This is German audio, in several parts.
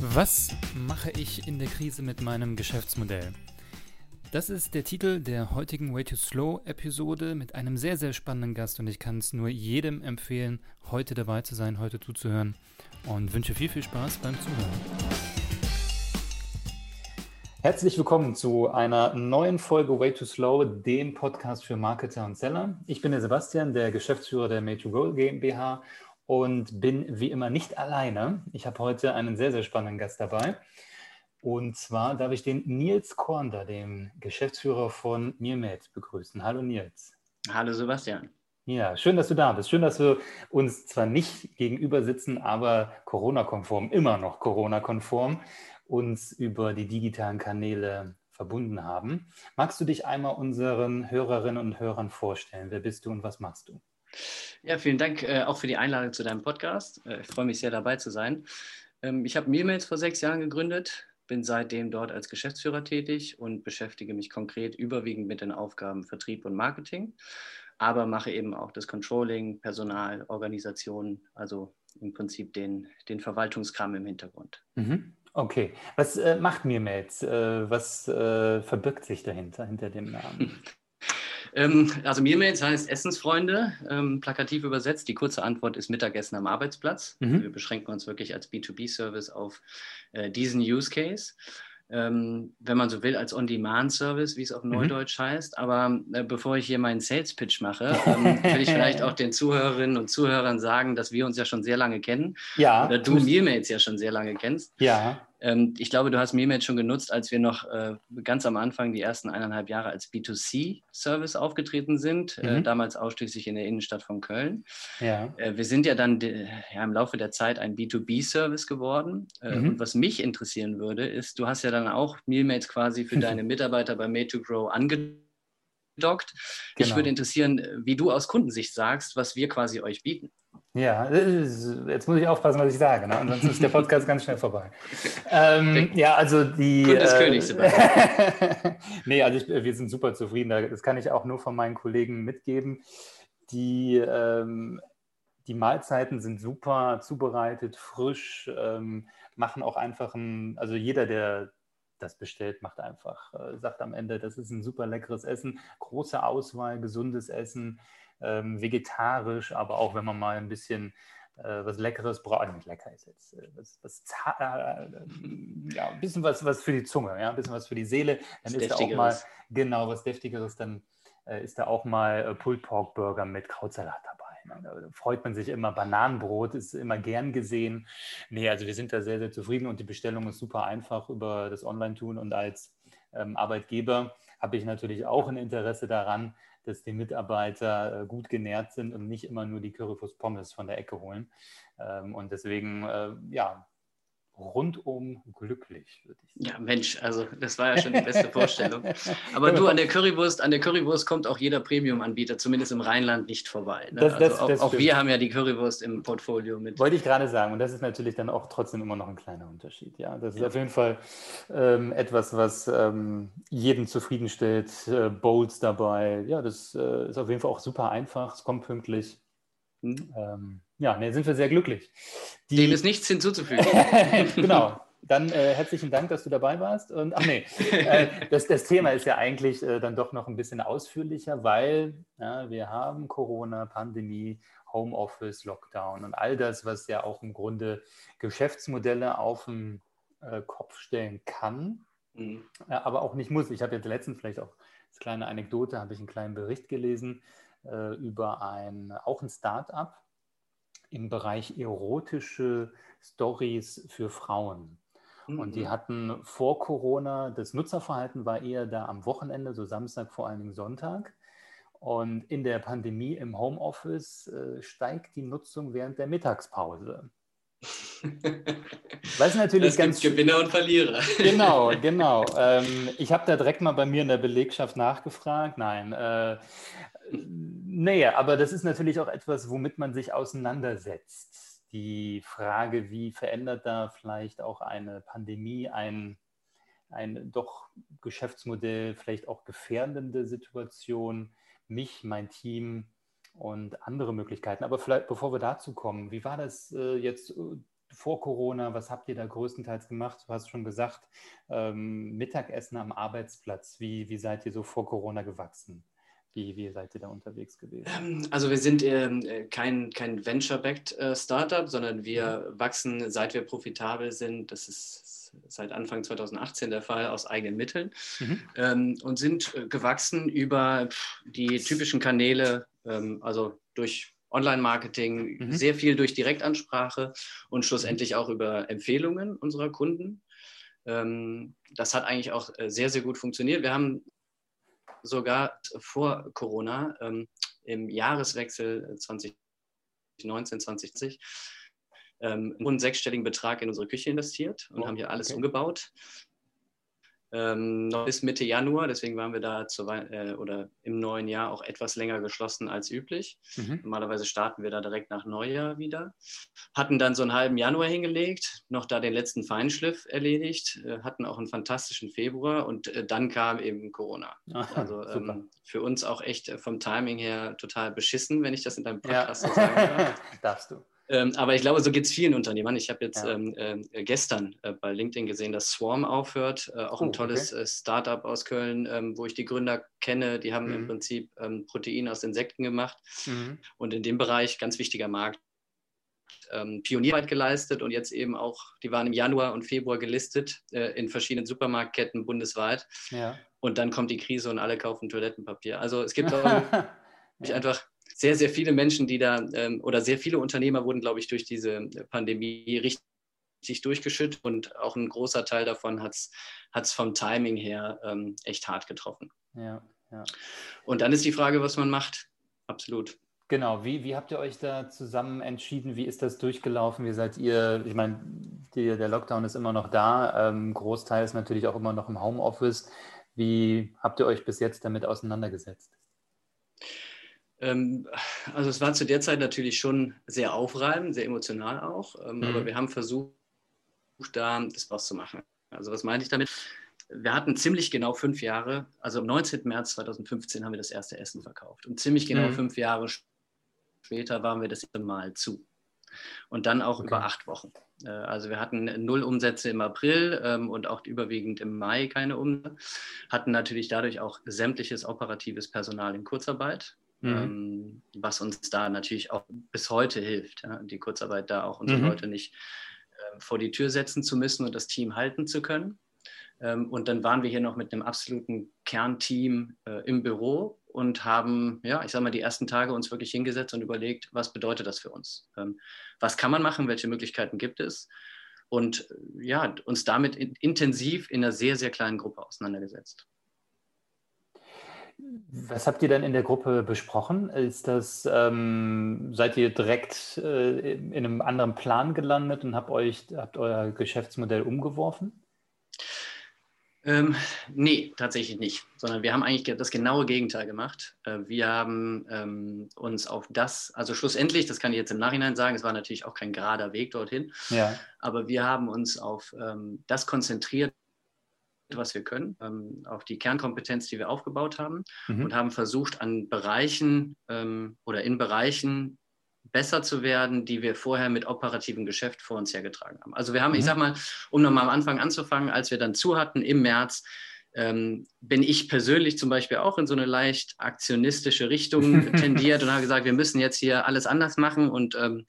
Was mache ich in der Krise mit meinem Geschäftsmodell? Das ist der Titel der heutigen Way to Slow Episode mit einem sehr, sehr spannenden Gast und ich kann es nur jedem empfehlen, heute dabei zu sein, heute zuzuhören und wünsche viel, viel Spaß beim Zuhören. Herzlich willkommen zu einer neuen Folge Way to Slow, dem Podcast für Marketer und Seller. Ich bin der Sebastian, der Geschäftsführer der Made to Go GmbH und bin wie immer nicht alleine. Ich habe heute einen sehr, sehr spannenden Gast dabei. Und zwar darf ich den Nils Kornder, den Geschäftsführer von Mirmed, begrüßen. Hallo Nils. Hallo Sebastian. Ja, schön, dass du da bist. Schön, dass wir uns zwar nicht gegenüber sitzen, aber Corona-konform, immer noch Corona-konform, uns über die digitalen Kanäle verbunden haben. Magst du dich einmal unseren Hörerinnen und Hörern vorstellen? Wer bist du und was machst du? Ja, vielen Dank äh, auch für die Einladung zu deinem Podcast. Äh, ich freue mich sehr, dabei zu sein. Ähm, ich habe Mealmates vor sechs Jahren gegründet, bin seitdem dort als Geschäftsführer tätig und beschäftige mich konkret überwiegend mit den Aufgaben Vertrieb und Marketing, aber mache eben auch das Controlling, Personal, Organisation, also im Prinzip den, den Verwaltungskram im Hintergrund. Mhm. Okay, was äh, macht Mirmates? Äh, was äh, verbirgt sich dahinter, hinter dem Namen? Ähm, also Mealmates heißt Essensfreunde, ähm, plakativ übersetzt. Die kurze Antwort ist Mittagessen am Arbeitsplatz. Mhm. Wir beschränken uns wirklich als B2B-Service auf äh, diesen Use Case. Ähm, wenn man so will, als On-Demand-Service, wie es auf mhm. Neudeutsch mhm. heißt. Aber äh, bevor ich hier meinen Sales-Pitch mache, ähm, will ich vielleicht auch den Zuhörerinnen und Zuhörern sagen, dass wir uns ja schon sehr lange kennen. Ja. Oder du Mealmates ja schon sehr lange kennst. Ja. Ähm, ich glaube, du hast Memet schon genutzt, als wir noch äh, ganz am Anfang die ersten eineinhalb Jahre als B2C-Service aufgetreten sind, äh, mhm. äh, damals ausschließlich in der Innenstadt von Köln. Ja. Äh, wir sind ja dann ja, im Laufe der Zeit ein B2B-Service geworden. Äh, mhm. Und was mich interessieren würde, ist, du hast ja dann auch Mealmates quasi für deine Mitarbeiter bei Made to Grow angedockt. Genau. Ich würde interessieren, wie du aus Kundensicht sagst, was wir quasi euch bieten. Ja, jetzt muss ich aufpassen, was ich sage, ne? ansonsten ist der Podcast ganz schnell vorbei. Ähm, ja, also die. Gut des äh, Königs, Nee, also ich, wir sind super zufrieden. Das kann ich auch nur von meinen Kollegen mitgeben. Die, ähm, die Mahlzeiten sind super zubereitet, frisch, ähm, machen auch einfach ein, also jeder, der das bestellt, macht einfach, äh, sagt am Ende, das ist ein super leckeres Essen, große Auswahl, gesundes Essen ähm, vegetarisch, aber auch wenn man mal ein bisschen äh, was Leckeres braucht, also nicht lecker ist jetzt, äh, was, was äh, ja, ein bisschen was, was für die Zunge, ja, ein bisschen was für die Seele, dann ist da auch mal, genau, was Deftigeres, dann äh, ist da auch mal äh, Pulled Pork Burger mit Krautsalat dabei. Ne? Da freut man sich immer. Bananenbrot ist immer gern gesehen. Nee, also wir sind da sehr, sehr zufrieden und die Bestellung ist super einfach über das Online-Tun und als ähm, Arbeitgeber habe ich natürlich auch ein Interesse daran, dass die Mitarbeiter äh, gut genährt sind und nicht immer nur die Currywurst Pommes von der Ecke holen. Ähm, und deswegen, äh, ja, rundum glücklich, würde ich sagen. Ja, Mensch, also das war ja schon die beste Vorstellung. Aber du, an der Currywurst, an der Currywurst kommt auch jeder Premium-Anbieter, zumindest im Rheinland, nicht vorbei. Ne? Das, das, also auch, das auch wir haben ja die Currywurst im Portfolio mit. Wollte ich gerade sagen, und das ist natürlich dann auch trotzdem immer noch ein kleiner Unterschied. Ja, das ist ja. auf jeden Fall ähm, etwas, was ähm, jeden zufriedenstellt. Äh, Bowls dabei, ja, das äh, ist auf jeden Fall auch super einfach, es kommt pünktlich. Mhm. Ähm, ja, ne, sind wir sehr glücklich. Die... Dem ist nichts hinzuzufügen. genau. Dann äh, herzlichen Dank, dass du dabei warst. Und ach nee, äh, das, das, Thema ist ja eigentlich äh, dann doch noch ein bisschen ausführlicher, weil ja, wir haben Corona, Pandemie, Homeoffice, Lockdown und all das, was ja auch im Grunde Geschäftsmodelle auf den äh, Kopf stellen kann, mhm. aber auch nicht muss. Ich habe jetzt letztens vielleicht auch als kleine Anekdote, habe ich einen kleinen Bericht gelesen äh, über ein, auch ein Start-up im Bereich erotische Stories für Frauen. Und die mhm. hatten vor Corona, das Nutzerverhalten war eher da am Wochenende, so Samstag, vor allen Dingen Sonntag. Und in der Pandemie im Homeoffice äh, steigt die Nutzung während der Mittagspause. Was natürlich es ganz gibt Gewinner und Verlierer. Genau, genau. Ähm, ich habe da direkt mal bei mir in der Belegschaft nachgefragt. Nein, äh, nee, aber das ist natürlich auch etwas, womit man sich auseinandersetzt. Die Frage, wie verändert da vielleicht auch eine Pandemie ein, ein doch Geschäftsmodell, vielleicht auch gefährdende Situation, mich, mein Team und andere Möglichkeiten. Aber vielleicht, bevor wir dazu kommen, wie war das äh, jetzt äh, vor Corona? Was habt ihr da größtenteils gemacht? Du hast schon gesagt, ähm, Mittagessen am Arbeitsplatz. Wie, wie seid ihr so vor Corona gewachsen? Wie, wie seid ihr da unterwegs gewesen? Ähm, also wir sind ähm, kein, kein Venture-backed äh, Startup, sondern wir mhm. wachsen, seit wir profitabel sind. Das ist seit Anfang 2018 der Fall aus eigenen Mitteln mhm. ähm, und sind äh, gewachsen über die typischen Kanäle, ähm, also durch Online-Marketing, mhm. sehr viel durch Direktansprache und schlussendlich auch über Empfehlungen unserer Kunden. Ähm, das hat eigentlich auch äh, sehr, sehr gut funktioniert. Wir haben sogar vor Corona ähm, im Jahreswechsel 2019, 2020 ähm, einen sechsstelligen Betrag in unsere Küche investiert und oh, haben hier alles okay. umgebaut ähm, noch bis Mitte Januar. Deswegen waren wir da zur, äh, oder im neuen Jahr auch etwas länger geschlossen als üblich. Mhm. Normalerweise starten wir da direkt nach Neujahr wieder. Hatten dann so einen halben Januar hingelegt, noch da den letzten Feinschliff erledigt, äh, hatten auch einen fantastischen Februar und äh, dann kam eben Corona. Ach, also ähm, für uns auch echt äh, vom Timing her total beschissen, wenn ich das in deinem Podcast ja. so sagen darf. Darfst du. Ähm, aber ich glaube, so geht es vielen Unternehmern. Ich habe jetzt ja. ähm, äh, gestern äh, bei LinkedIn gesehen, dass Swarm aufhört. Äh, auch oh, ein tolles okay. Äh, Startup aus Köln, ähm, wo ich die Gründer kenne. Die haben mhm. im Prinzip ähm, Protein aus Insekten gemacht. Mhm. Und in dem Bereich, ganz wichtiger Markt, ähm, Pionierarbeit geleistet und jetzt eben auch, die waren im Januar und Februar gelistet äh, in verschiedenen Supermarktketten bundesweit. Ja. Und dann kommt die Krise und alle kaufen Toilettenpapier. Also es gibt auch einfach sehr, sehr viele Menschen, die da ähm, oder sehr viele Unternehmer wurden, glaube ich, durch diese Pandemie richtig durchgeschüttet und auch ein großer Teil davon hat es vom Timing her ähm, echt hart getroffen. Ja, ja. Und dann ist die Frage, was man macht. Absolut. Genau, wie, wie habt ihr euch da zusammen entschieden? Wie ist das durchgelaufen? Wie seid ihr, ich meine, der Lockdown ist immer noch da, ähm, Großteil ist natürlich auch immer noch im Homeoffice. Wie habt ihr euch bis jetzt damit auseinandergesetzt? Ähm, also es war zu der Zeit natürlich schon sehr aufreibend, sehr emotional auch, ähm, mhm. aber wir haben versucht, da das was zu machen. Also was meine ich damit? Wir hatten ziemlich genau fünf Jahre, also am 19. März 2015 haben wir das erste Essen verkauft und ziemlich genau mhm. fünf Jahre später waren wir das erste Mal zu. Und dann auch okay. über acht Wochen. Äh, also wir hatten null Umsätze im April ähm, und auch überwiegend im Mai keine Umsätze. Hatten natürlich dadurch auch sämtliches operatives Personal in Kurzarbeit. Mhm. Ähm, was uns da natürlich auch bis heute hilft, ja, die Kurzarbeit da auch unsere mhm. Leute nicht äh, vor die Tür setzen zu müssen und das Team halten zu können. Ähm, und dann waren wir hier noch mit einem absoluten Kernteam äh, im Büro und haben, ja, ich sag mal, die ersten Tage uns wirklich hingesetzt und überlegt, was bedeutet das für uns? Ähm, was kann man machen? Welche Möglichkeiten gibt es? Und äh, ja, uns damit in, intensiv in einer sehr, sehr kleinen Gruppe auseinandergesetzt. Was habt ihr denn in der Gruppe besprochen? Ist das, ähm, seid ihr direkt äh, in einem anderen Plan gelandet und habt euch, habt euer Geschäftsmodell umgeworfen? Ähm, nee, tatsächlich nicht, sondern wir haben eigentlich das genaue Gegenteil gemacht. Äh, wir haben ähm, uns auf das, also schlussendlich, das kann ich jetzt im Nachhinein sagen, es war natürlich auch kein gerader Weg dorthin, ja. aber wir haben uns auf ähm, das konzentriert, was wir können, ähm, auf die Kernkompetenz, die wir aufgebaut haben mhm. und haben versucht, an Bereichen ähm, oder in Bereichen besser zu werden, die wir vorher mit operativem Geschäft vor uns hergetragen haben. Also wir haben, mhm. ich sag mal, um nochmal am Anfang anzufangen, als wir dann zu hatten im März, ähm, bin ich persönlich zum Beispiel auch in so eine leicht aktionistische Richtung tendiert und habe gesagt, wir müssen jetzt hier alles anders machen und ähm,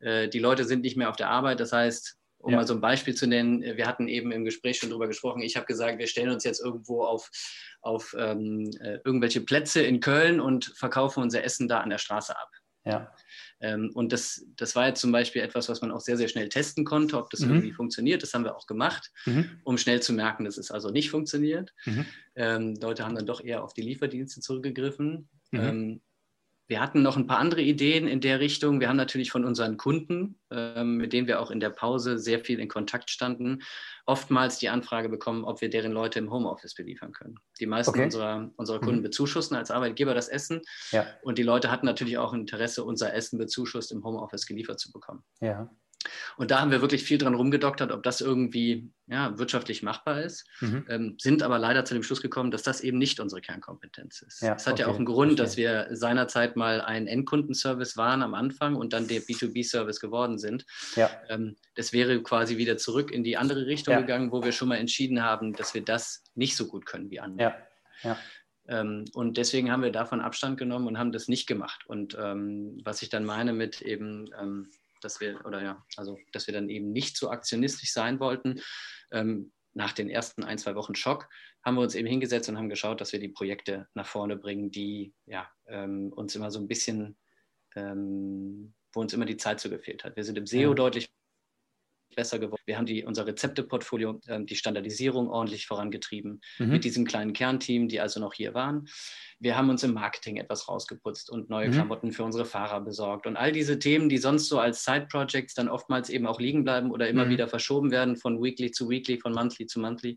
äh, die Leute sind nicht mehr auf der Arbeit. Das heißt, um ja. mal so ein Beispiel zu nennen, wir hatten eben im Gespräch schon drüber gesprochen. Ich habe gesagt, wir stellen uns jetzt irgendwo auf, auf ähm, äh, irgendwelche Plätze in Köln und verkaufen unser Essen da an der Straße ab. Ja. Ähm, und das, das war jetzt zum Beispiel etwas, was man auch sehr, sehr schnell testen konnte, ob das mhm. irgendwie funktioniert. Das haben wir auch gemacht, mhm. um schnell zu merken, dass es also nicht funktioniert. Mhm. Ähm, Leute haben dann doch eher auf die Lieferdienste zurückgegriffen. Mhm. Ähm, wir hatten noch ein paar andere Ideen in der Richtung. Wir haben natürlich von unseren Kunden, ähm, mit denen wir auch in der Pause sehr viel in Kontakt standen, oftmals die Anfrage bekommen, ob wir deren Leute im Homeoffice beliefern können. Die meisten okay. unserer, unserer Kunden mhm. bezuschussen als Arbeitgeber das Essen. Ja. Und die Leute hatten natürlich auch Interesse, unser Essen bezuschusst im Homeoffice geliefert zu bekommen. Ja. Und da haben wir wirklich viel dran rumgedoktert, ob das irgendwie ja, wirtschaftlich machbar ist, mhm. ähm, sind aber leider zu dem Schluss gekommen, dass das eben nicht unsere Kernkompetenz ist. Es ja, hat okay. ja auch einen Grund, Verstehe. dass wir seinerzeit mal ein Endkundenservice waren am Anfang und dann der B2B-Service geworden sind. Ja. Ähm, das wäre quasi wieder zurück in die andere Richtung ja. gegangen, wo wir schon mal entschieden haben, dass wir das nicht so gut können wie andere. Ja. Ähm, und deswegen haben wir davon Abstand genommen und haben das nicht gemacht. Und ähm, was ich dann meine mit eben ähm, dass wir, oder ja, also dass wir dann eben nicht so aktionistisch sein wollten. Ähm, nach den ersten ein, zwei Wochen Schock haben wir uns eben hingesetzt und haben geschaut, dass wir die Projekte nach vorne bringen, die ja, ähm, uns immer so ein bisschen, ähm, wo uns immer die Zeit so gefehlt hat. Wir sind im SEO ja. deutlich besser geworden. Wir haben die, unser Rezepteportfolio, äh, die Standardisierung ordentlich vorangetrieben mhm. mit diesem kleinen Kernteam, die also noch hier waren. Wir haben uns im Marketing etwas rausgeputzt und neue mhm. Klamotten für unsere Fahrer besorgt. Und all diese Themen, die sonst so als Side-Projects dann oftmals eben auch liegen bleiben oder immer mhm. wieder verschoben werden von Weekly zu Weekly, von Monthly zu Monthly,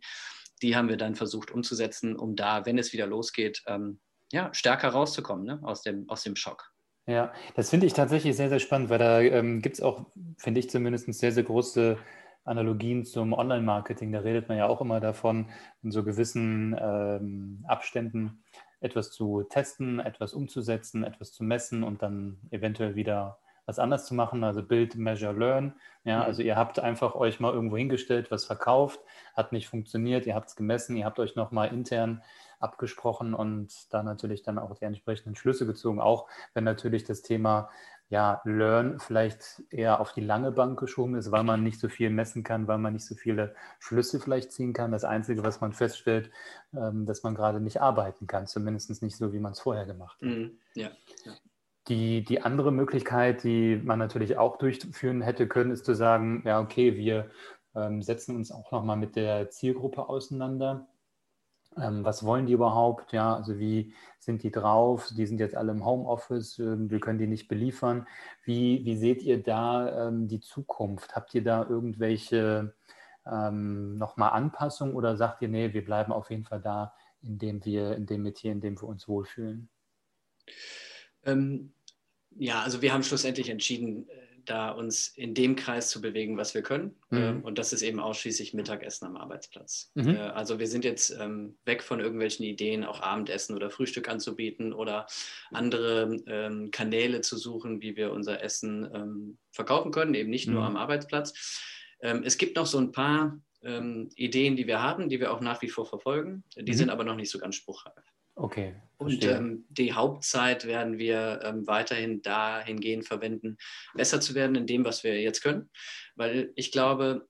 die haben wir dann versucht umzusetzen, um da, wenn es wieder losgeht, ähm, ja, stärker rauszukommen ne? aus, dem, aus dem Schock. Ja, das finde ich tatsächlich sehr, sehr spannend, weil da ähm, gibt es auch, finde ich zumindest, sehr, sehr große Analogien zum Online-Marketing. Da redet man ja auch immer davon, in so gewissen ähm, Abständen etwas zu testen, etwas umzusetzen, etwas zu messen und dann eventuell wieder was anders zu machen, also Build, Measure, Learn. Ja, mhm. also ihr habt einfach euch mal irgendwo hingestellt, was verkauft, hat nicht funktioniert, ihr habt es gemessen, ihr habt euch nochmal intern abgesprochen und da natürlich dann auch die entsprechenden Schlüsse gezogen, auch wenn natürlich das Thema ja, Learn vielleicht eher auf die lange Bank geschoben ist, weil man nicht so viel messen kann, weil man nicht so viele Schlüsse vielleicht ziehen kann. Das Einzige, was man feststellt, ähm, dass man gerade nicht arbeiten kann, zumindest nicht so, wie man es vorher gemacht hat. Mhm. Ja, ja. Die, die andere Möglichkeit, die man natürlich auch durchführen hätte können, ist zu sagen, ja, okay, wir ähm, setzen uns auch nochmal mit der Zielgruppe auseinander ähm, was wollen die überhaupt? Ja, also wie sind die drauf? Die sind jetzt alle im Homeoffice, äh, wir können die nicht beliefern. Wie, wie seht ihr da ähm, die Zukunft? Habt ihr da irgendwelche ähm, nochmal Anpassungen oder sagt ihr, nee, wir bleiben auf jeden Fall da, indem wir, in dem Metier, in dem wir uns wohlfühlen? Ähm, ja, also wir haben schlussendlich entschieden, äh, da uns in dem Kreis zu bewegen, was wir können. Mhm. Ähm, und das ist eben ausschließlich Mittagessen am Arbeitsplatz. Mhm. Äh, also wir sind jetzt ähm, weg von irgendwelchen Ideen, auch Abendessen oder Frühstück anzubieten oder andere ähm, Kanäle zu suchen, wie wir unser Essen ähm, verkaufen können, eben nicht mhm. nur am Arbeitsplatz. Es gibt noch so ein paar Ideen, die wir haben, die wir auch nach wie vor verfolgen. Die mhm. sind aber noch nicht so ganz spruchreif. Okay. Und ähm, die Hauptzeit werden wir ähm, weiterhin dahingehend verwenden, besser zu werden in dem, was wir jetzt können. Weil ich glaube,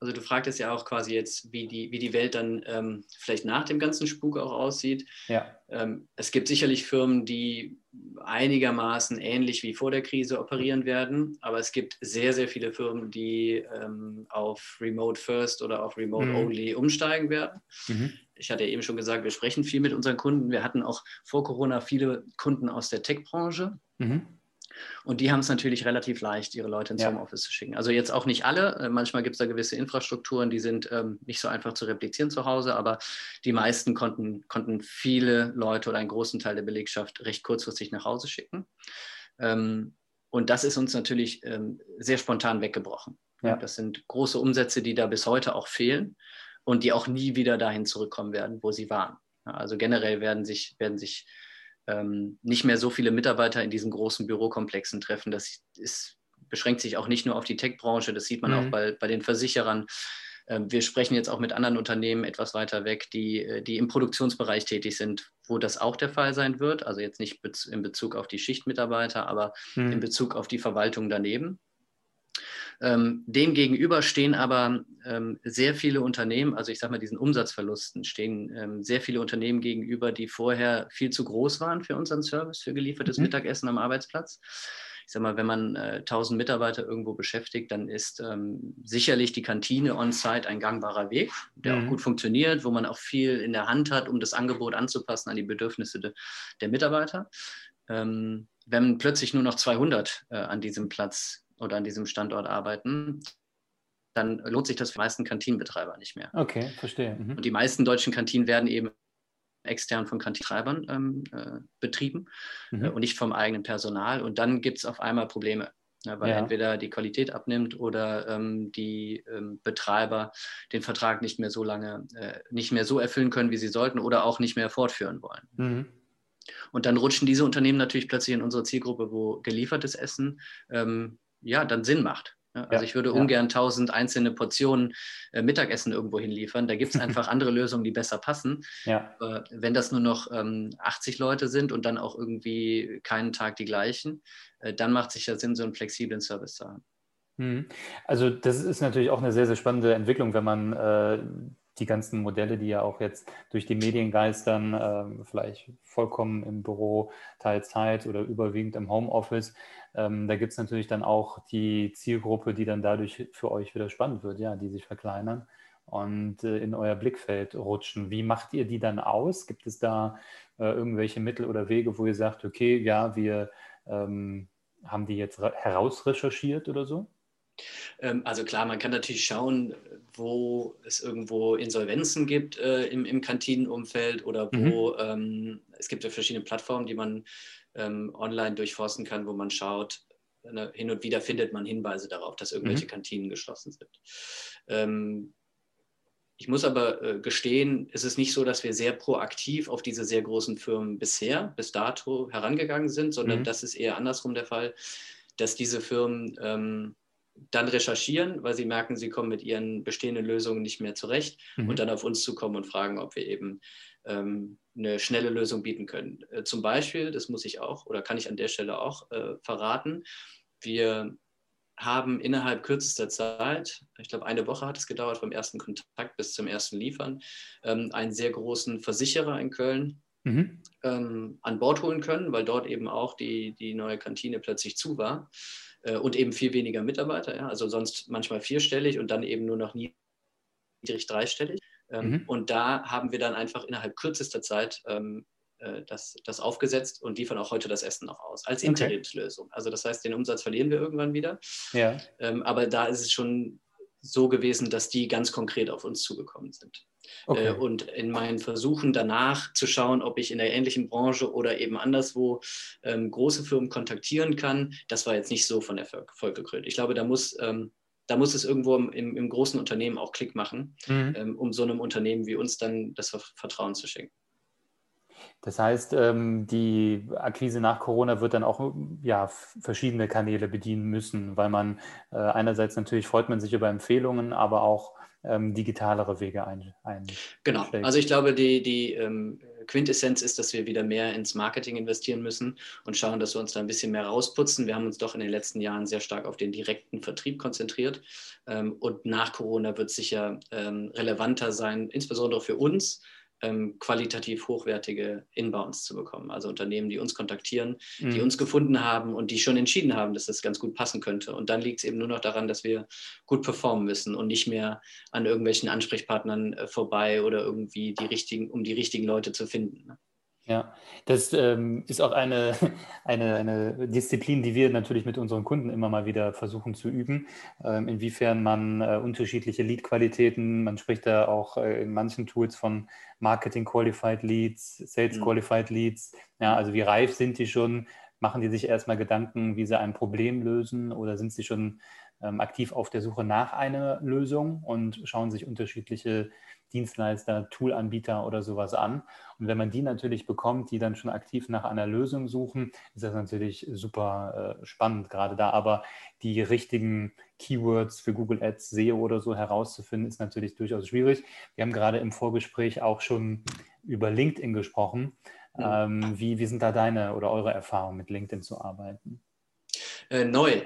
also du fragtest ja auch quasi jetzt, wie die, wie die Welt dann ähm, vielleicht nach dem ganzen Spuk auch aussieht. Ja. Ähm, es gibt sicherlich Firmen, die einigermaßen ähnlich wie vor der Krise operieren werden, aber es gibt sehr, sehr viele Firmen, die ähm, auf Remote First oder auf Remote mhm. Only umsteigen werden. Mhm ich hatte ja eben schon gesagt, wir sprechen viel mit unseren Kunden. Wir hatten auch vor Corona viele Kunden aus der Tech-Branche. Mhm. Und die haben es natürlich relativ leicht, ihre Leute ins ja. Homeoffice zu schicken. Also jetzt auch nicht alle. Äh, manchmal gibt es da gewisse Infrastrukturen, die sind ähm, nicht so einfach zu replizieren zu Hause, aber die meisten konnten, konnten viele Leute oder einen großen Teil der Belegschaft recht kurzfristig nach Hause schicken. Ähm, und das ist uns natürlich ähm, sehr spontan weggebrochen. Ja. Das sind große Umsätze, die da bis heute auch fehlen und die auch nie wieder dahin zurückkommen werden, wo sie waren. Also generell werden sich, werden sich ähm, nicht mehr so viele Mitarbeiter in diesen großen Bürokomplexen treffen. Das ist, beschränkt sich auch nicht nur auf die Tech-Branche, das sieht man mhm. auch bei, bei den Versicherern. Ähm, wir sprechen jetzt auch mit anderen Unternehmen etwas weiter weg, die, äh, die im Produktionsbereich tätig sind, wo das auch der Fall sein wird. Also jetzt nicht in Bezug auf die Schichtmitarbeiter, aber mhm. in Bezug auf die Verwaltung daneben. Ähm, dem gegenüber stehen aber ähm, sehr viele Unternehmen, also ich sage mal diesen Umsatzverlusten, stehen ähm, sehr viele Unternehmen gegenüber, die vorher viel zu groß waren für unseren Service, für geliefertes mhm. Mittagessen am Arbeitsplatz. Ich sage mal, wenn man äh, 1000 Mitarbeiter irgendwo beschäftigt, dann ist ähm, sicherlich die Kantine on-site ein gangbarer Weg, der mhm. auch gut funktioniert, wo man auch viel in der Hand hat, um das Angebot anzupassen an die Bedürfnisse de, der Mitarbeiter. Ähm, wenn plötzlich nur noch 200 äh, an diesem Platz oder an diesem Standort arbeiten, dann lohnt sich das für die meisten Kantinenbetreiber nicht mehr. Okay, verstehe. Mhm. Und die meisten deutschen Kantinen werden eben extern von Kantinentreibern ähm, äh, betrieben mhm. äh, und nicht vom eigenen Personal. Und dann gibt es auf einmal Probleme. ja, weil ja. entweder die Qualität abnimmt oder ähm, die ähm, Betreiber den Vertrag nicht mehr so lange, äh, nicht mehr so erfüllen können, wie sie sollten oder auch nicht mehr fortführen wollen. Mhm. Und dann rutschen diese Unternehmen natürlich plötzlich in unsere Zielgruppe, wo geliefertes Essen ähm, ja dann Sinn macht. Ja, also ich würde ja. ungern tausend einzelne Portionen äh, Mittagessen irgendwo hinliefern. Da gibt es einfach andere Lösungen, die besser passen. Ja. Äh, wenn das nur noch ähm, 80 Leute sind und dann auch irgendwie keinen Tag die gleichen, äh, dann macht sich ja Sinn, so einen flexiblen Service zu haben. Mhm. Also das ist natürlich auch eine sehr, sehr spannende Entwicklung, wenn man äh, die ganzen Modelle, die ja auch jetzt durch die Medien geistern, äh, vielleicht vollkommen im Büro, Teilzeit oder überwiegend im Homeoffice, ähm, da gibt es natürlich dann auch die Zielgruppe, die dann dadurch für euch wieder spannend wird, ja, die sich verkleinern und äh, in euer Blickfeld rutschen. Wie macht ihr die dann aus? Gibt es da äh, irgendwelche Mittel oder Wege, wo ihr sagt, okay, ja, wir ähm, haben die jetzt herausrecherchiert oder so? Ähm, also klar, man kann natürlich schauen, wo es irgendwo Insolvenzen gibt äh, im, im Kantinenumfeld oder wo mhm. ähm, es gibt ja verschiedene Plattformen, die man ähm, online durchforsten kann, wo man schaut, ne, hin und wieder findet man Hinweise darauf, dass irgendwelche mhm. Kantinen geschlossen sind. Ähm, ich muss aber äh, gestehen, es ist nicht so, dass wir sehr proaktiv auf diese sehr großen Firmen bisher, bis dato herangegangen sind, sondern mhm. das ist eher andersrum der Fall, dass diese Firmen ähm, dann recherchieren, weil sie merken, sie kommen mit ihren bestehenden Lösungen nicht mehr zurecht mhm. und dann auf uns zukommen und fragen, ob wir eben ähm, eine schnelle Lösung bieten können. Äh, zum Beispiel, das muss ich auch oder kann ich an der Stelle auch äh, verraten, wir haben innerhalb kürzester Zeit, ich glaube eine Woche hat es gedauert, vom ersten Kontakt bis zum ersten Liefern, ähm, einen sehr großen Versicherer in Köln mhm. ähm, an Bord holen können, weil dort eben auch die, die neue Kantine plötzlich zu war äh, und eben viel weniger Mitarbeiter, ja? also sonst manchmal vierstellig und dann eben nur noch niedrig dreistellig. Ähm, mhm. Und da haben wir dann einfach innerhalb kürzester Zeit ähm, äh, das, das aufgesetzt und liefern auch heute das Essen noch aus, als Interimslösung. Okay. Also das heißt, den Umsatz verlieren wir irgendwann wieder. Ja. Ähm, aber da ist es schon so gewesen, dass die ganz konkret auf uns zugekommen sind. Okay. Äh, und in meinen Versuchen danach zu schauen, ob ich in der ähnlichen Branche oder eben anderswo ähm, große Firmen kontaktieren kann, das war jetzt nicht so von Erfolg gekrönt. Ich glaube, da muss, ähm, da muss es irgendwo im, im, großen Unternehmen auch Klick machen, mhm. ähm, um so einem Unternehmen wie uns dann das Vertrauen zu schenken. Das heißt, ähm, die Akquise nach Corona wird dann auch ja, verschiedene Kanäle bedienen müssen, weil man äh, einerseits natürlich freut man sich über Empfehlungen, aber auch ähm, digitalere Wege ein, ein Genau, also ich glaube, die, die ähm, Quintessenz ist, dass wir wieder mehr ins Marketing investieren müssen und schauen, dass wir uns da ein bisschen mehr rausputzen. Wir haben uns doch in den letzten Jahren sehr stark auf den direkten Vertrieb konzentriert ähm, und nach Corona wird es sicher ähm, relevanter sein, insbesondere für uns, ähm, qualitativ hochwertige Inbounds zu bekommen. Also Unternehmen, die uns kontaktieren, mhm. die uns gefunden haben und die schon entschieden haben, dass das ganz gut passen könnte. Und dann liegt es eben nur noch daran, dass wir gut performen müssen und nicht mehr an irgendwelchen Ansprechpartnern äh, vorbei oder irgendwie die richtigen, um die richtigen Leute zu finden. Ne? Ja, das ähm, ist auch eine, eine, eine Disziplin, die wir natürlich mit unseren Kunden immer mal wieder versuchen zu üben. Ähm, inwiefern man äh, unterschiedliche Lead-Qualitäten, man spricht da auch äh, in manchen Tools von Marketing Qualified Leads, Sales mhm. Qualified Leads. Ja, also wie reif sind die schon? Machen die sich erstmal Gedanken, wie sie ein Problem lösen oder sind sie schon ähm, aktiv auf der Suche nach einer Lösung und schauen sich unterschiedliche Dienstleister, Toolanbieter oder sowas an. Und wenn man die natürlich bekommt, die dann schon aktiv nach einer Lösung suchen, ist das natürlich super äh, spannend, gerade da aber die richtigen Keywords für Google Ads, SEO oder so herauszufinden, ist natürlich durchaus schwierig. Wir haben gerade im Vorgespräch auch schon über LinkedIn gesprochen. Ähm, wie, wie sind da deine oder eure Erfahrungen mit LinkedIn zu arbeiten? Äh, neu.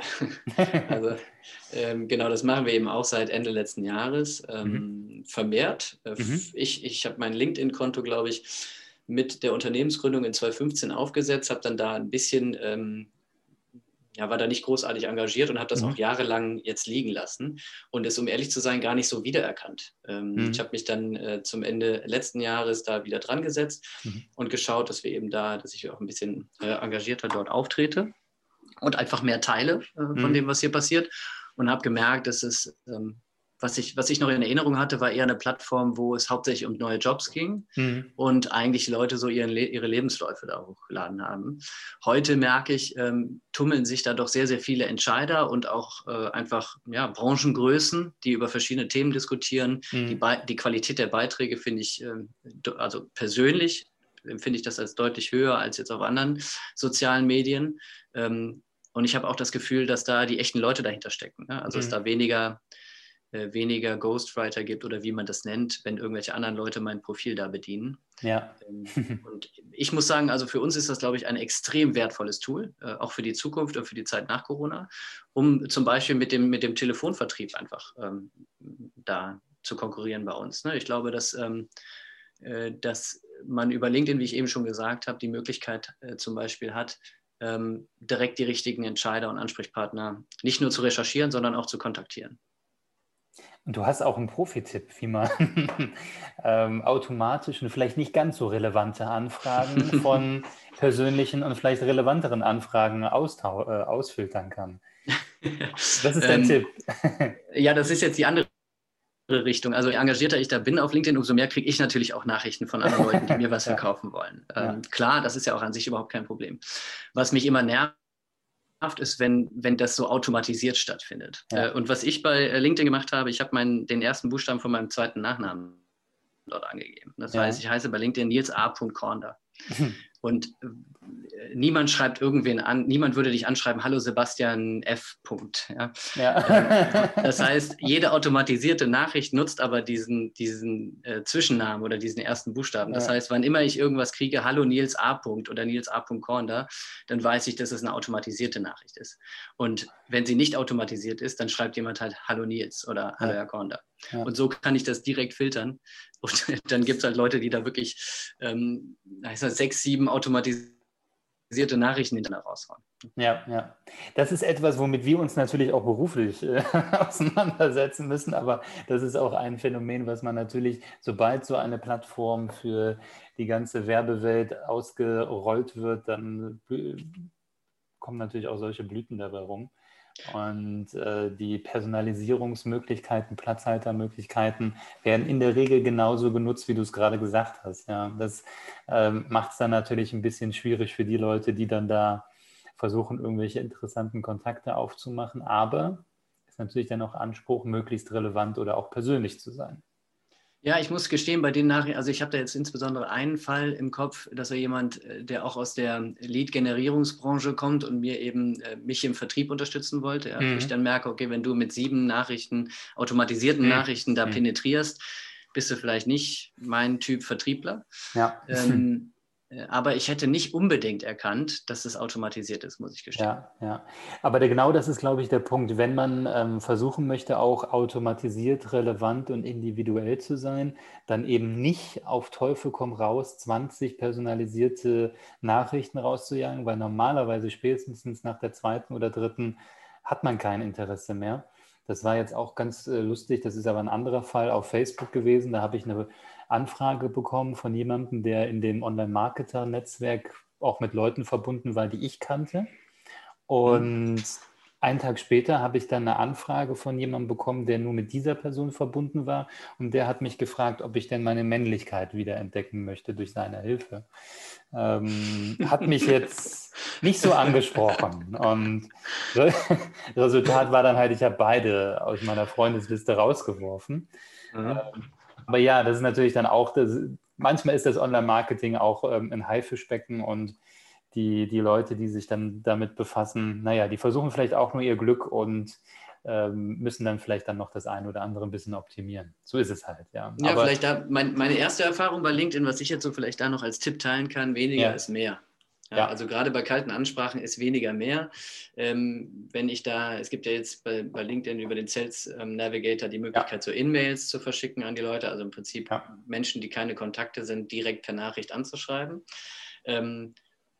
also ähm, genau, das machen wir eben auch seit Ende letzten Jahres ähm, mhm. vermehrt. Äh, mhm. Ich, ich habe mein LinkedIn-Konto, glaube ich, mit der Unternehmensgründung in 2015 aufgesetzt, habe dann da ein bisschen, ähm, ja, war da nicht großartig engagiert und habe das mhm. auch jahrelang jetzt liegen lassen und es, um ehrlich zu sein, gar nicht so wiedererkannt. Ähm, mhm. Ich habe mich dann äh, zum Ende letzten Jahres da wieder dran gesetzt mhm. und geschaut, dass wir eben da, dass ich auch ein bisschen äh, engagierter dort auftrete und einfach mehr teile äh, von mhm. dem, was hier passiert. Und habe gemerkt, dass es ähm, was ich, was ich noch in Erinnerung hatte, war eher eine Plattform, wo es hauptsächlich um neue Jobs ging mhm. und eigentlich Leute so ihren, ihre Lebensläufe da hochgeladen haben. Heute merke ich, ähm, tummeln sich da doch sehr, sehr viele Entscheider und auch äh, einfach ja, Branchengrößen, die über verschiedene Themen diskutieren. Mhm. Die, die, Qualität der Beiträge finde ich, äh, also persönlich empfinde ich das als deutlich höher als jetzt auf anderen sozialen Medien. Ähm, und ich habe auch das Gefühl, dass da die echten Leute dahinter stecken. Ne? Also mhm. es da weniger äh, weniger Ghostwriter gibt oder wie man das nennt, wenn irgendwelche anderen Leute mein Profil da bedienen. Ja. Ähm, und ich muss sagen, also für uns ist das, glaube ich, ein extrem wertvolles Tool, äh, auch für die Zukunft und für die Zeit nach Corona, um zum Beispiel mit dem, mit dem Telefonvertrieb einfach ähm, da zu konkurrieren bei uns. Ne? Ich glaube, dass, ähm, äh, dass man über LinkedIn, wie ich eben schon gesagt habe, die Möglichkeit äh, zum Beispiel hat, ähm, direkt die richtigen Entscheider und Ansprechpartner nicht nur zu recherchieren, sondern auch zu kontaktieren. Und du hast auch einen Profi-Tipp, wie man ähm, automatisch und vielleicht nicht ganz so relevante Anfragen von persönlichen und vielleicht relevanteren Anfragen äh, ausfiltern kann. Das ist dein ähm, Tipp. ja, das ist jetzt die andere Richtung. Also je engagierter ich da bin auf LinkedIn, umso mehr kriege ich natürlich auch Nachrichten von anderen Leuten, die mir was verkaufen wollen. Ähm, ja. Klar, das ist ja auch an sich überhaupt kein Problem. Was mich immer nervt, ist, wenn, wenn das so automatisiert stattfindet. Ja. Äh, und was ich bei äh, LinkedIn gemacht habe, ich habe den ersten Buchstaben von meinem zweiten Nachnamen dort angegeben. Das ja. heißt, ich heiße bei LinkedIn Nils A. Kornder. Und äh, niemand schreibt irgendwen an, niemand würde dich anschreiben, hallo Sebastian F. Punkt. Ja? ja. Ähm, das heißt, jede automatisierte Nachricht nutzt aber diesen, diesen äh, Zwischennamen oder diesen ersten Buchstaben. Das ja. heißt, wann immer ich irgendwas kriege, hallo Nils A. Punkt oder Nils A. Korn dann weiß ich, dass es eine automatisierte Nachricht ist. Und wenn sie nicht automatisiert ist, dann schreibt jemand halt Hallo Nils oder Hallo Herr Korn ja. Und so kann ich das direkt filtern. Und dann gibt es halt Leute, die da wirklich ähm, sechs, sieben automatisierte Nachrichten hinterher raushauen. Ja, ja. Das ist etwas, womit wir uns natürlich auch beruflich äh, auseinandersetzen müssen, aber das ist auch ein Phänomen, was man natürlich, sobald so eine Plattform für die ganze Werbewelt ausgerollt wird, dann äh, kommen natürlich auch solche Blüten dabei rum. Und äh, die Personalisierungsmöglichkeiten, Platzhaltermöglichkeiten werden in der Regel genauso genutzt, wie du es gerade gesagt hast. Ja, das ähm, macht es dann natürlich ein bisschen schwierig für die Leute, die dann da versuchen, irgendwelche interessanten Kontakte aufzumachen. Aber ist natürlich dann auch Anspruch, möglichst relevant oder auch persönlich zu sein. Ja, ich muss gestehen, bei den Nachrichten, also ich habe da jetzt insbesondere einen Fall im Kopf, dass er jemand, äh, der auch aus der Lead-Generierungsbranche kommt und mir eben äh, mich im Vertrieb unterstützen wollte. Ja, mhm. Ich dann merke, okay, wenn du mit sieben Nachrichten, automatisierten mhm. Nachrichten da mhm. penetrierst, bist du vielleicht nicht mein Typ Vertriebler. Ja. Ähm, Äh, aber ich hätte nicht unbedingt erkannt, dass es automatisiert ist, muss ich gestehen. Ja, ja. Aber der, genau das ist, glaube ich, der Punkt. Wenn man ähm, versuchen möchte, auch automatisiert, relevant und individuell zu sein, dann eben nicht auf Teufel komm raus 20 personalisierte Nachrichten rauszujagen, weil normalerweise spätestens nach der zweiten oder dritten hat man kein Interesse mehr. Das war jetzt auch ganz äh, lustig. Das ist aber ein anderer Fall auf Facebook gewesen. Da habe ich eine Anfrage bekommen von jemandem, der in dem Online-Marketer-Netzwerk auch mit Leuten verbunden war, die ich kannte. Und mhm. einen Tag später habe ich dann eine Anfrage von jemandem bekommen, der nur mit dieser Person verbunden war. Und der hat mich gefragt, ob ich denn meine Männlichkeit wieder entdecken möchte durch seine Hilfe. Ähm, hat mich jetzt nicht so angesprochen. Und Resultat war dann halt, ich habe beide aus meiner Freundesliste rausgeworfen. Mhm. Ähm, aber ja, das ist natürlich dann auch, das, manchmal ist das Online-Marketing auch ähm, ein Haifischbecken und die, die Leute, die sich dann damit befassen, naja, die versuchen vielleicht auch nur ihr Glück und ähm, müssen dann vielleicht dann noch das eine oder andere ein bisschen optimieren. So ist es halt, ja. Ja, Aber, vielleicht da, mein, meine erste Erfahrung bei LinkedIn, was ich jetzt so vielleicht da noch als Tipp teilen kann, weniger ja. ist mehr. Ja. Also gerade bei kalten Ansprachen ist weniger mehr. Ähm, wenn ich da, es gibt ja jetzt bei, bei LinkedIn über den Sales ähm, Navigator die Möglichkeit, ja. so In-Mails zu verschicken an die Leute, also im Prinzip ja. Menschen, die keine Kontakte sind, direkt per Nachricht anzuschreiben. Ähm,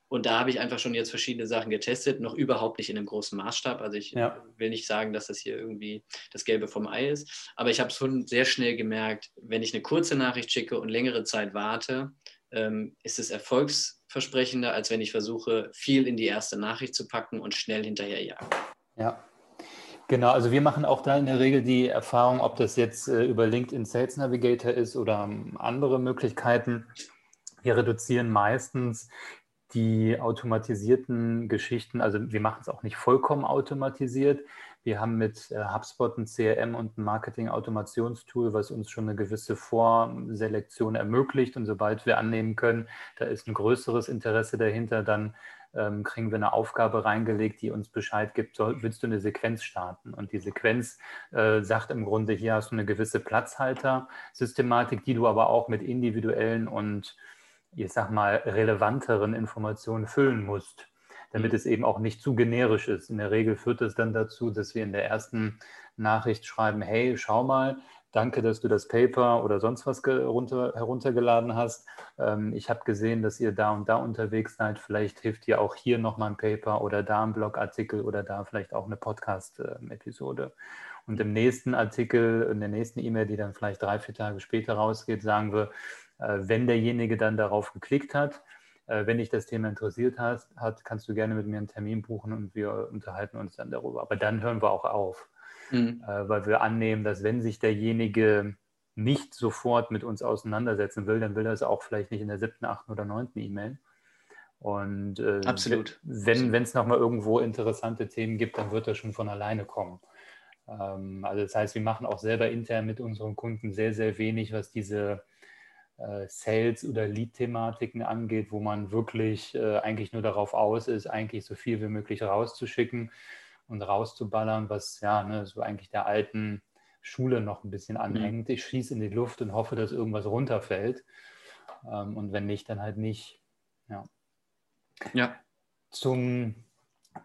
und da habe ich einfach schon jetzt verschiedene Sachen getestet, noch überhaupt nicht in einem großen Maßstab. Also ich ja. will nicht sagen, dass das hier irgendwie das Gelbe vom Ei ist, aber ich habe schon sehr schnell gemerkt, wenn ich eine kurze Nachricht schicke und längere Zeit warte, ähm, ist es erfolgsversprechender, als wenn ich versuche, viel in die erste Nachricht zu packen und schnell hinterher jagen. Ja. Genau, also wir machen auch da in der Regel die Erfahrung, ob das jetzt äh, über LinkedIn Sales Navigator ist oder ähm, andere Möglichkeiten. Wir reduzieren meistens die automatisierten Geschichten, also wir machen es auch nicht vollkommen automatisiert. Wir haben mit äh, HubSpot ein CRM und ein Marketing-Automationstool, was uns schon eine gewisse Vorselektion ermöglicht. Und sobald wir annehmen können, da ist ein größeres Interesse dahinter, dann ähm, kriegen wir eine Aufgabe reingelegt, die uns Bescheid gibt, soll, willst du eine Sequenz starten? Und die Sequenz äh, sagt im Grunde, hier hast du eine gewisse Platzhalter-Systematik, die du aber auch mit individuellen und ich sag mal, relevanteren Informationen füllen musst, damit mhm. es eben auch nicht zu generisch ist. In der Regel führt es dann dazu, dass wir in der ersten Nachricht schreiben, hey, schau mal, danke, dass du das Paper oder sonst was runter, heruntergeladen hast. Ähm, ich habe gesehen, dass ihr da und da unterwegs seid. Vielleicht hilft dir auch hier nochmal ein Paper oder da ein Blogartikel oder da vielleicht auch eine Podcast-Episode. Und im nächsten Artikel, in der nächsten E-Mail, die dann vielleicht drei, vier Tage später rausgeht, sagen wir, äh, wenn derjenige dann darauf geklickt hat, wenn dich das Thema interessiert hat, hat, kannst du gerne mit mir einen Termin buchen und wir unterhalten uns dann darüber. Aber dann hören wir auch auf, mhm. Äh, weil wir annehmen, dass wenn sich derjenige nicht sofort mit uns auseinandersetzen will, dann will er es auch vielleicht nicht in der siebten, achten oder neunten E-Mail. Und äh, Absolut. wenn es nochmal irgendwo interessante Themen gibt, dann wird das schon von alleine kommen. Ähm, also das heißt, wir machen auch selber intern mit unseren Kunden sehr, sehr wenig, was diese äh, Sales- oder Lead-Thematiken angeht, wo man wirklich äh, eigentlich nur darauf aus ist, eigentlich so viel wie möglich rauszuschicken und rauszuballern, was ja ne, so eigentlich der alten Schule noch ein bisschen mhm. anhängt. Ich schieße in die Luft und hoffe, dass irgendwas runterfällt. Ähm, und wenn nicht, dann halt nicht. Ja. ja. Zum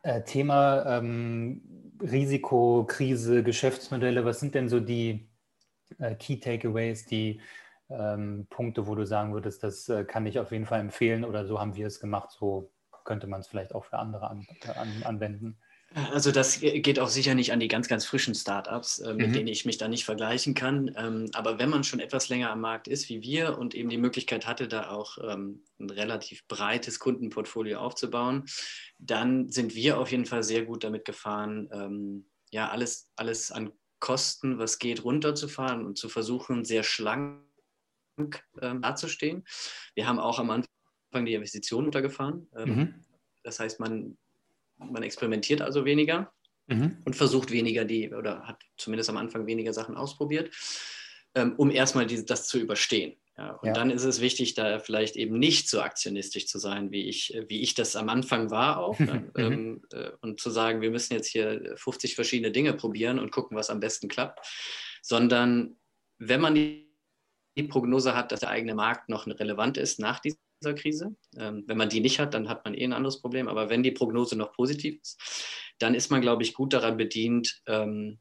äh, Thema ähm, Risiko, Krise, Geschäftsmodelle, was sind denn so die äh, Key Takeaways, die ähm, Punkte, wo du sagen würdest, das äh, kann ich auf jeden Fall empfehlen oder so haben wir es gemacht, so könnte man es vielleicht auch für andere an, an, anwenden? Also das geht auch sicher nicht an die ganz, ganz frischen Startups, äh, mit mhm. denen ich mich da nicht vergleichen kann. Ähm, aber wenn man schon etwas länger am Markt ist wie wir und eben die Möglichkeit hatte, da auch ähm, ein relativ breites Kundenportfolio aufzubauen, dann sind wir auf jeden Fall sehr gut damit gefahren, ähm, ja, alles, alles an Kosten, was geht, runterzufahren und zu versuchen, sehr schlank ähm, dazustehen. Wir haben auch am Anfang die Investitionen runtergefahren. Ähm, mhm. Das heißt, man, man experimentiert also weniger mhm. und versucht weniger die, oder hat zumindest am Anfang weniger Sachen ausprobiert, ähm, um erstmal die, das zu überstehen. Ja, und ja. dann ist es wichtig, da vielleicht eben nicht so aktionistisch zu sein, wie ich, wie ich das am Anfang war auch. Ne? ähm, äh, und zu sagen, wir müssen jetzt hier 50 verschiedene Dinge probieren und gucken, was am besten klappt. Sondern wenn man die die Prognose hat, dass der eigene Markt noch relevant ist nach dieser Krise. Ähm, wenn man die nicht hat, dann hat man eh ein anderes Problem. Aber wenn die Prognose noch positiv ist, dann ist man, glaube ich, gut daran bedient, ähm,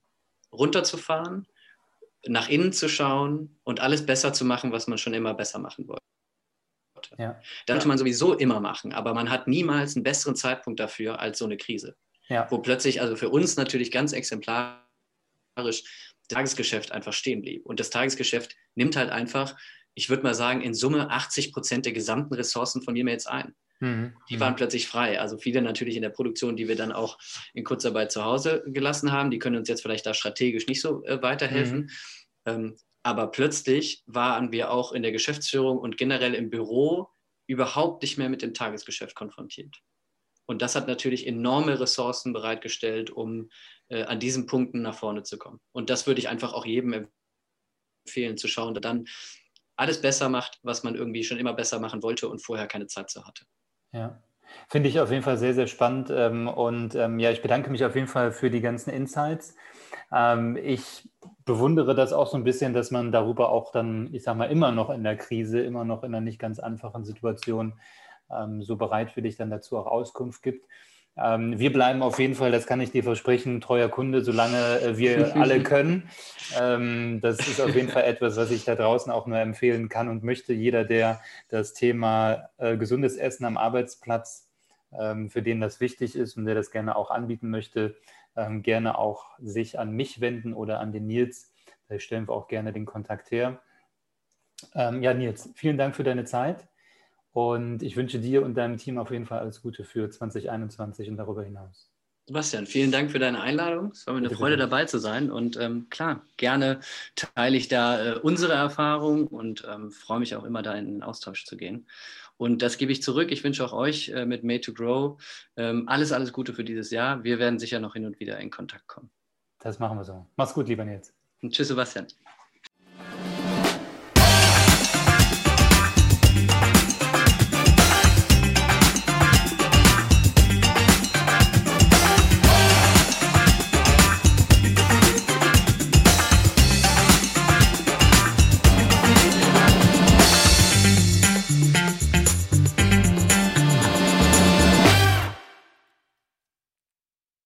runterzufahren, nach innen zu schauen und alles besser zu machen, was man schon immer besser machen wollte. Ja. Das sollte man sowieso immer machen, aber man hat niemals einen besseren Zeitpunkt dafür als so eine Krise. Ja. Wo plötzlich, also für uns natürlich ganz exemplarisch, Tagesgeschäft einfach stehen blieb. Und das Tagesgeschäft nimmt halt einfach, ich würde mal sagen, in Summe 80 Prozent der gesamten Ressourcen von jetzt ein. Mhm. Die waren plötzlich frei. Also viele natürlich in der Produktion, die wir dann auch in Kurzarbeit zu Hause gelassen haben, die können uns jetzt vielleicht da strategisch nicht so äh, weiterhelfen. Mhm. Ähm, aber plötzlich waren wir auch in der Geschäftsführung und generell im Büro überhaupt nicht mehr mit dem Tagesgeschäft konfrontiert. Und das hat natürlich enorme Ressourcen bereitgestellt, um äh, an diesen Punkten nach vorne zu kommen. Und das würde ich einfach auch jedem empfehlen, zu schauen, der dann alles besser macht, was man irgendwie schon immer besser machen wollte und vorher keine Zeit zu hatte. Ja. Finde ich auf jeden Fall sehr, sehr spannend. Ähm, und ähm, ja, ich bedanke mich auf jeden Fall für die ganzen Insights. Ähm, ich bewundere das auch so ein bisschen, dass man darüber auch dann, ich sage mal, immer noch in der Krise, immer noch in einer nicht ganz einfachen Situation so bereitwillig dann dazu auch Auskunft gibt. Ähm, wir bleiben auf jeden Fall, das kann ich dir versprechen, treuer Kunde, solange äh, wir alle können. Ähm, das ist auf jeden Fall etwas, was ich da draußen auch nur empfehlen kann und möchte. Jeder, der das Thema äh, gesundes Essen am Arbeitsplatz, ähm, für den das wichtig ist und der das gerne auch anbieten möchte, ähm, gerne auch sich an mich wenden oder an den Nils. Da stellen wir auch gerne den Kontakt her. Ähm, ja, Nils, vielen Dank für deine Zeit. Und ich wünsche dir und deinem Team auf jeden Fall alles Gute für 2021 und darüber hinaus. Sebastian, vielen Dank für deine Einladung. Es war mir eine bitte, Freude, bitte. dabei zu sein. Und ähm, klar, gerne teile ich da äh, unsere Erfahrung und ähm, freue mich auch immer, da in den Austausch zu gehen. Und das gebe ich zurück. Ich wünsche auch euch äh, mit Made to Grow ähm, alles, alles Gute für dieses Jahr. Wir werden sicher noch hin und wieder in Kontakt kommen. Das machen wir so. Mach's gut, lieber Nils. Und tschüss, Sebastian.